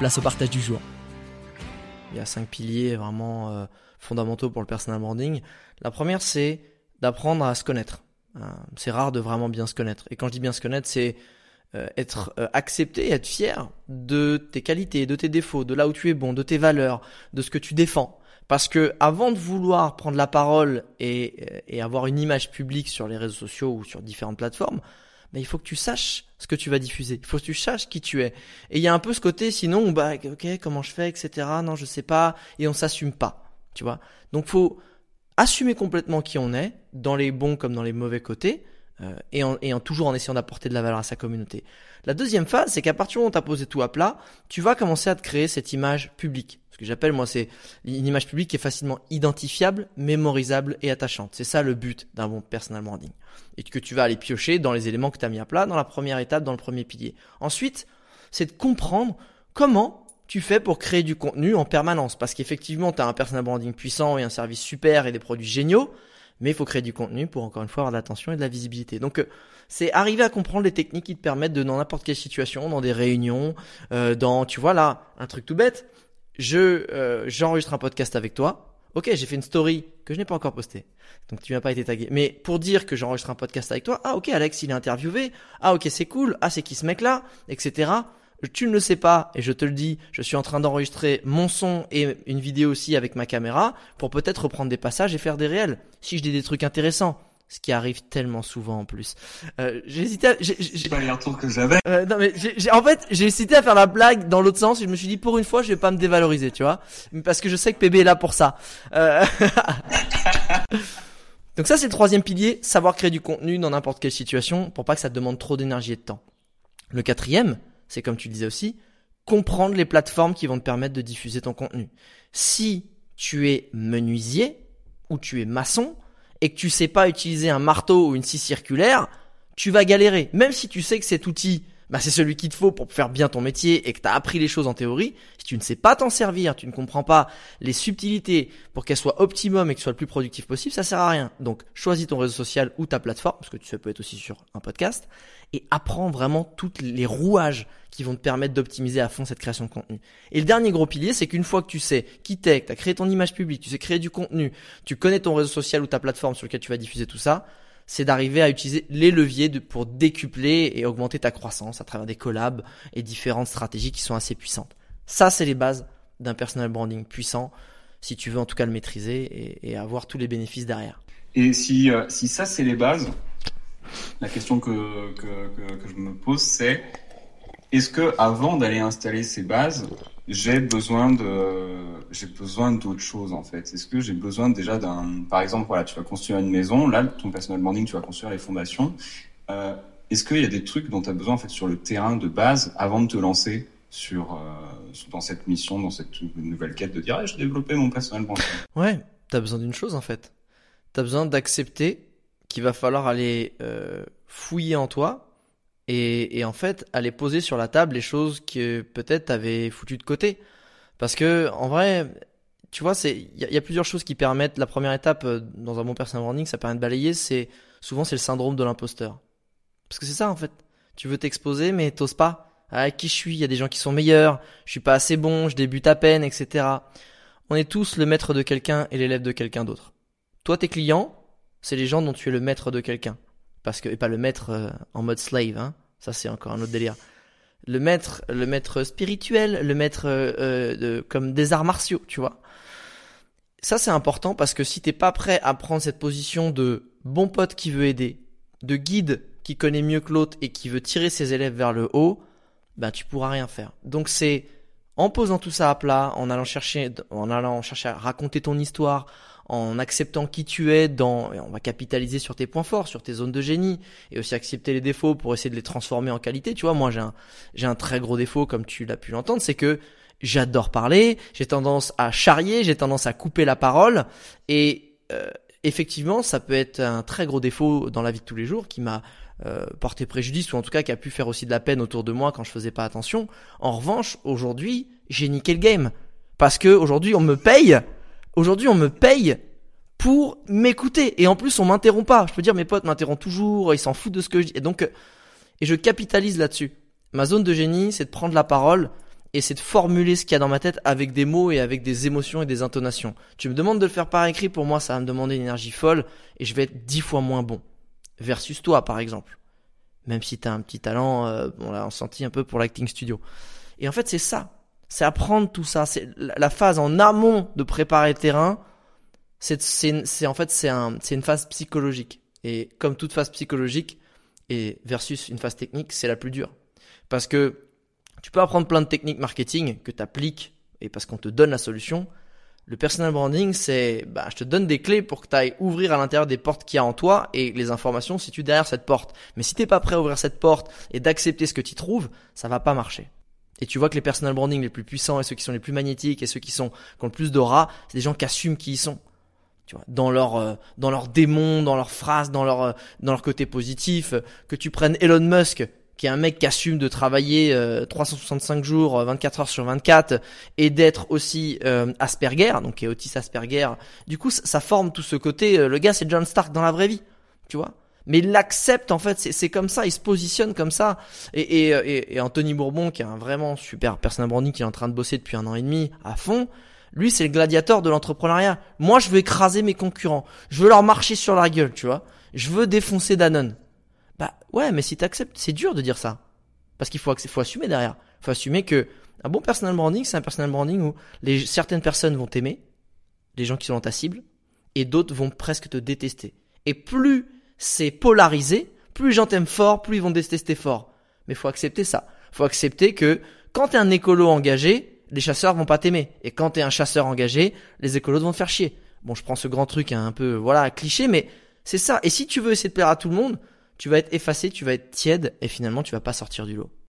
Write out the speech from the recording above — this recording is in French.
place au partage du jour. Il y a cinq piliers vraiment euh, fondamentaux pour le personal branding. La première, c'est d'apprendre à se connaître. Euh, c'est rare de vraiment bien se connaître. Et quand je dis bien se connaître, c'est euh, être accepté, être fier de tes qualités, de tes défauts, de là où tu es bon, de tes valeurs, de ce que tu défends. Parce que avant de vouloir prendre la parole et avoir une image publique sur les réseaux sociaux ou sur différentes plateformes, mais il faut que tu saches ce que tu vas diffuser. Il faut que tu saches qui tu es. Et il y a un peu ce côté, sinon, bah, ok, comment je fais, etc. Non, je sais pas. Et on s'assume pas. Tu vois. Donc, faut assumer complètement qui on est, dans les bons comme dans les mauvais côtés, euh, et, en, et en, toujours en essayant d'apporter de la valeur à sa communauté. La deuxième phase, c'est qu'à partir du moment où tu as posé tout à plat, tu vas commencer à te créer cette image publique. Ce que j'appelle, moi, c'est une image publique qui est facilement identifiable, mémorisable et attachante. C'est ça le but d'un bon personal branding. Et que tu vas aller piocher dans les éléments que tu as mis à plat dans la première étape, dans le premier pilier. Ensuite, c'est de comprendre comment tu fais pour créer du contenu en permanence. Parce qu'effectivement, tu as un personal branding puissant et un service super et des produits géniaux mais il faut créer du contenu pour encore une fois avoir de l'attention et de la visibilité. Donc euh, c'est arriver à comprendre les techniques qui te permettent de dans n'importe quelle situation, dans des réunions, euh, dans tu vois là un truc tout bête, je euh, j'enregistre un podcast avec toi. Ok, j'ai fait une story que je n'ai pas encore postée, donc tu n'as pas été tagué. Mais pour dire que j'enregistre un podcast avec toi, ah ok Alex il est interviewé, ah ok c'est cool, ah c'est qui ce mec là, etc tu ne le sais pas, et je te le dis, je suis en train d'enregistrer mon son et une vidéo aussi avec ma caméra pour peut-être reprendre des passages et faire des réels. Si je dis des trucs intéressants, ce qui arrive tellement souvent en plus. Euh, j'ai hésité. À, j'ai pas les retours que j'avais. Euh, non mais j'ai, en fait j'ai hésité à faire la blague dans l'autre sens. Et je me suis dit pour une fois je vais pas me dévaloriser, tu vois, parce que je sais que PB est là pour ça. Euh... Donc ça c'est le troisième pilier, savoir créer du contenu dans n'importe quelle situation pour pas que ça te demande trop d'énergie et de temps. Le quatrième, c'est comme tu disais aussi, comprendre les plateformes qui vont te permettre de diffuser ton contenu. Si tu es menuisier ou tu es maçon et que tu sais pas utiliser un marteau ou une scie circulaire, tu vas galérer. Même si tu sais que cet outil bah, c'est celui qu'il te faut pour faire bien ton métier et que tu as appris les choses en théorie, si tu ne sais pas t'en servir, tu ne comprends pas les subtilités pour qu'elles soient optimum et que soit le plus productif possible, ça sert à rien. Donc choisis ton réseau social ou ta plateforme, parce que tu sais peut être aussi sur un podcast, et apprends vraiment tous les rouages qui vont te permettre d'optimiser à fond cette création de contenu. Et le dernier gros pilier, c'est qu'une fois que tu sais qui t'es, que tu as créé ton image publique, tu sais créer du contenu, tu connais ton réseau social ou ta plateforme sur lequel tu vas diffuser tout ça, c'est d'arriver à utiliser les leviers pour décupler et augmenter ta croissance à travers des collabs et différentes stratégies qui sont assez puissantes. Ça, c'est les bases d'un personal branding puissant, si tu veux en tout cas le maîtriser et, avoir tous les bénéfices derrière. Et si, euh, si ça, c'est les bases, la question que, que, que je me pose, c'est est-ce que avant d'aller installer ces bases, j'ai besoin de j'ai besoin d'autres choses en fait. Est-ce que j'ai besoin déjà d'un par exemple voilà tu vas construire une maison là ton personal branding tu vas construire les fondations. Euh, est-ce qu'il y a des trucs dont tu as besoin en fait sur le terrain de base avant de te lancer sur euh, dans cette mission dans cette nouvelle quête de dire ah, je vais développer mon personal branding? Ouais, tu as besoin d'une chose en fait. Tu as besoin d'accepter qu'il va falloir aller euh, fouiller en toi et, en fait aller poser sur la table les choses que peut-être t'avais foutu de côté. Parce que en vrai, tu vois, c'est il y, a plusieurs choses qui permettent. La première étape euh, dans un bon personal branding, ça permet de balayer. C'est souvent c'est le syndrome de l'imposteur. Parce que c'est ça en fait. Tu veux t'exposer mais t'oses pas. Ah, qui je suis? Il y a des gens qui sont meilleurs. Je suis pas assez bon. Je débute à peine, etc. On est tous le maître de quelqu'un et l'élève de quelqu'un d'autre. Toi, tes clients, c'est les gens dont tu es le maître de quelqu'un parce que et pas le mettre euh, en mode slave hein. Ça c'est encore un autre délire le maître, le maître spirituel, le maître euh, euh, de, comme des arts martiaux, tu vois. Ça c'est important parce que si t'es pas prêt à prendre cette position de bon pote qui veut aider, de guide qui connaît mieux que l'autre et qui veut tirer ses élèves vers le haut, ben tu pourras rien faire. Donc c'est en posant tout ça à plat, en allant chercher, en allant chercher à raconter ton histoire, en acceptant qui tu es dans, on va capitaliser sur tes points forts, sur tes zones de génie, et aussi accepter les défauts pour essayer de les transformer en qualité. Tu vois, moi j'ai un, j'ai un très gros défaut, comme tu l'as pu l'entendre, c'est que j'adore parler, j'ai tendance à charrier, j'ai tendance à couper la parole, et euh, effectivement, ça peut être un très gros défaut dans la vie de tous les jours qui m'a euh, porté préjudice ou en tout cas qui a pu faire aussi de la peine autour de moi quand je faisais pas attention. En revanche, aujourd'hui, j'ai niqué le game parce que aujourd'hui on me paye Aujourd'hui, on me paye pour m'écouter. Et en plus, on m'interrompt pas. Je peux dire, mes potes m'interrompent toujours, ils s'en foutent de ce que je dis. Et donc, et je capitalise là-dessus. Ma zone de génie, c'est de prendre la parole et c'est de formuler ce qu'il y a dans ma tête avec des mots et avec des émotions et des intonations. Tu me demandes de le faire par écrit, pour moi, ça va me demander une énergie folle et je vais être dix fois moins bon. Versus toi, par exemple. Même si t'as un petit talent, euh, on l'a senti un peu pour l'acting studio. Et en fait, c'est ça c'est apprendre tout ça. C'est la phase en amont de préparer le terrain. C'est, c'est, en fait, c'est un, c'est une phase psychologique. Et comme toute phase psychologique, et versus une phase technique, c'est la plus dure. Parce que tu peux apprendre plein de techniques marketing que tu appliques et parce qu'on te donne la solution. Le personal branding, c'est, bah, je te donne des clés pour que tu ailles ouvrir à l'intérieur des portes qu'il y a en toi et les informations si tu derrière cette porte. Mais si t'es pas prêt à ouvrir cette porte et d'accepter ce que tu trouves, ça va pas marcher. Et tu vois que les personal branding les plus puissants et ceux qui sont les plus magnétiques et ceux qui sont qui ont le plus d'aura, c'est des gens qui assument qui ils sont. Tu vois, dans leur euh, dans leur démon, dans leurs phrases, dans leur euh, dans leur côté positif, que tu prennes Elon Musk qui est un mec qui assume de travailler 365 euh, jours, 24 heures sur 24, et d'être aussi Asperger, donc qui est Otis Asperger. Du coup, ça, forme tout ce côté. le gars, c'est John Stark dans la vraie vie, tu vois? Mais il l'accepte en fait, c'est comme ça, il se positionne comme ça. Et, et, et, Anthony Bourbon, qui est un vraiment super personnel branding, qui est en train de bosser depuis un an et demi à fond, lui c'est le gladiateur de l'entrepreneuriat. Moi je veux écraser mes concurrents, je veux leur marcher sur la gueule, tu vois. Je veux défoncer Danone. Bah ouais, mais si t'acceptes, c'est dur de dire ça. Parce qu'il faut, faut assumer derrière. Il faut assumer que un bon personal branding, c'est un personal branding où les, certaines personnes vont t'aimer, les gens qui sont dans ta cible, et d'autres vont presque te détester. Et plus c'est polarisé. Plus les gens t'aiment fort, plus ils vont détester fort. Mais faut accepter ça. Faut accepter que quand t'es un écolo engagé, les chasseurs vont pas t'aimer. Et quand t'es un chasseur engagé, les écolos vont te faire chier. Bon, je prends ce grand truc un peu, voilà, cliché, mais c'est ça. Et si tu veux essayer de plaire à tout le monde, tu vas être effacé, tu vas être tiède, et finalement tu vas pas sortir du lot.